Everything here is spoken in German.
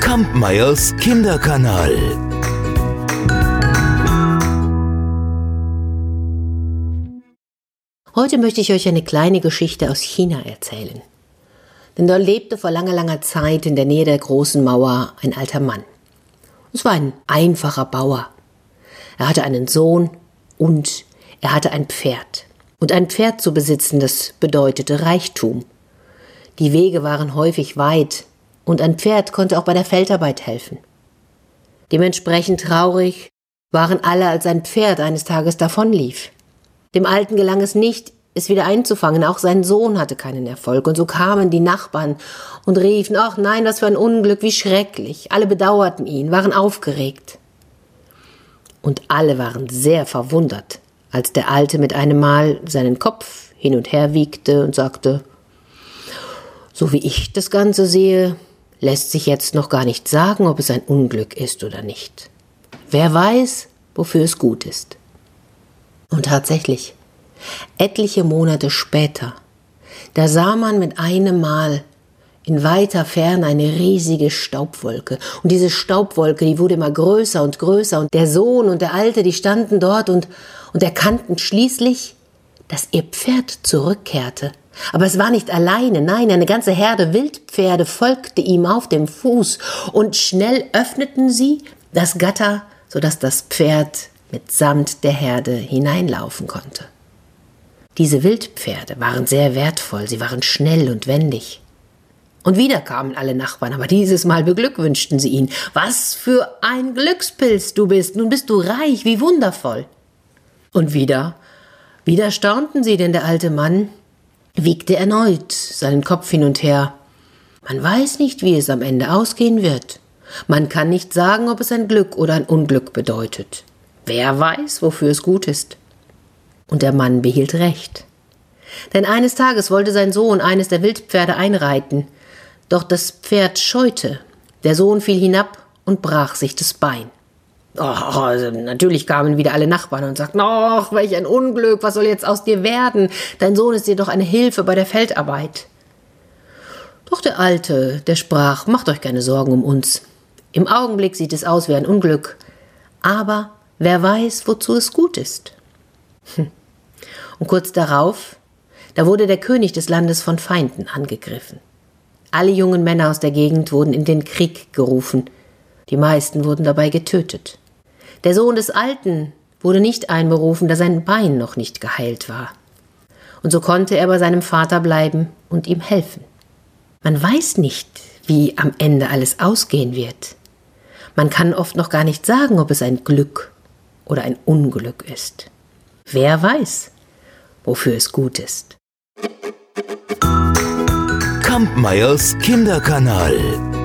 Kampmeyers Kinderkanal. Heute möchte ich euch eine kleine Geschichte aus China erzählen. Denn dort lebte vor langer, langer Zeit in der Nähe der großen Mauer ein alter Mann. Es war ein einfacher Bauer. Er hatte einen Sohn und er hatte ein Pferd. Und ein Pferd zu besitzen, das bedeutete Reichtum. Die Wege waren häufig weit, und ein Pferd konnte auch bei der Feldarbeit helfen. Dementsprechend traurig waren alle, als ein Pferd eines Tages davonlief. Dem Alten gelang es nicht, es wieder einzufangen, auch sein Sohn hatte keinen Erfolg, und so kamen die Nachbarn und riefen, ach nein, was für ein Unglück, wie schrecklich. Alle bedauerten ihn, waren aufgeregt. Und alle waren sehr verwundert, als der Alte mit einem Mal seinen Kopf hin und her wiegte und sagte, so wie ich das Ganze sehe, lässt sich jetzt noch gar nicht sagen, ob es ein Unglück ist oder nicht. Wer weiß, wofür es gut ist. Und tatsächlich, etliche Monate später, da sah man mit einem Mal in weiter Ferne eine riesige Staubwolke. Und diese Staubwolke, die wurde immer größer und größer. Und der Sohn und der Alte, die standen dort und, und erkannten schließlich, dass ihr Pferd zurückkehrte. Aber es war nicht alleine, nein, eine ganze Herde Wildpferde folgte ihm auf dem Fuß, und schnell öffneten sie das Gatter, so dass das Pferd mitsamt der Herde hineinlaufen konnte. Diese Wildpferde waren sehr wertvoll, sie waren schnell und wendig. Und wieder kamen alle Nachbarn, aber dieses Mal beglückwünschten sie ihn. Was für ein Glückspilz du bist, nun bist du reich, wie wundervoll. Und wieder, wieder staunten sie, denn der alte Mann wiegte erneut seinen Kopf hin und her. Man weiß nicht, wie es am Ende ausgehen wird. Man kann nicht sagen, ob es ein Glück oder ein Unglück bedeutet. Wer weiß, wofür es gut ist. Und der Mann behielt recht. Denn eines Tages wollte sein Sohn eines der Wildpferde einreiten, doch das Pferd scheute. Der Sohn fiel hinab und brach sich das Bein. Oh, also natürlich kamen wieder alle Nachbarn und sagten, ach, welch ein Unglück, was soll jetzt aus dir werden? Dein Sohn ist dir doch eine Hilfe bei der Feldarbeit. Doch der Alte, der sprach, macht euch keine Sorgen um uns. Im Augenblick sieht es aus wie ein Unglück, aber wer weiß, wozu es gut ist. Hm. Und kurz darauf, da wurde der König des Landes von Feinden angegriffen. Alle jungen Männer aus der Gegend wurden in den Krieg gerufen, die meisten wurden dabei getötet. Der Sohn des Alten wurde nicht einberufen, da sein Bein noch nicht geheilt war. Und so konnte er bei seinem Vater bleiben und ihm helfen. Man weiß nicht, wie am Ende alles ausgehen wird. Man kann oft noch gar nicht sagen, ob es ein Glück oder ein Unglück ist. Wer weiß, wofür es gut ist. Kampmeyers Kinderkanal.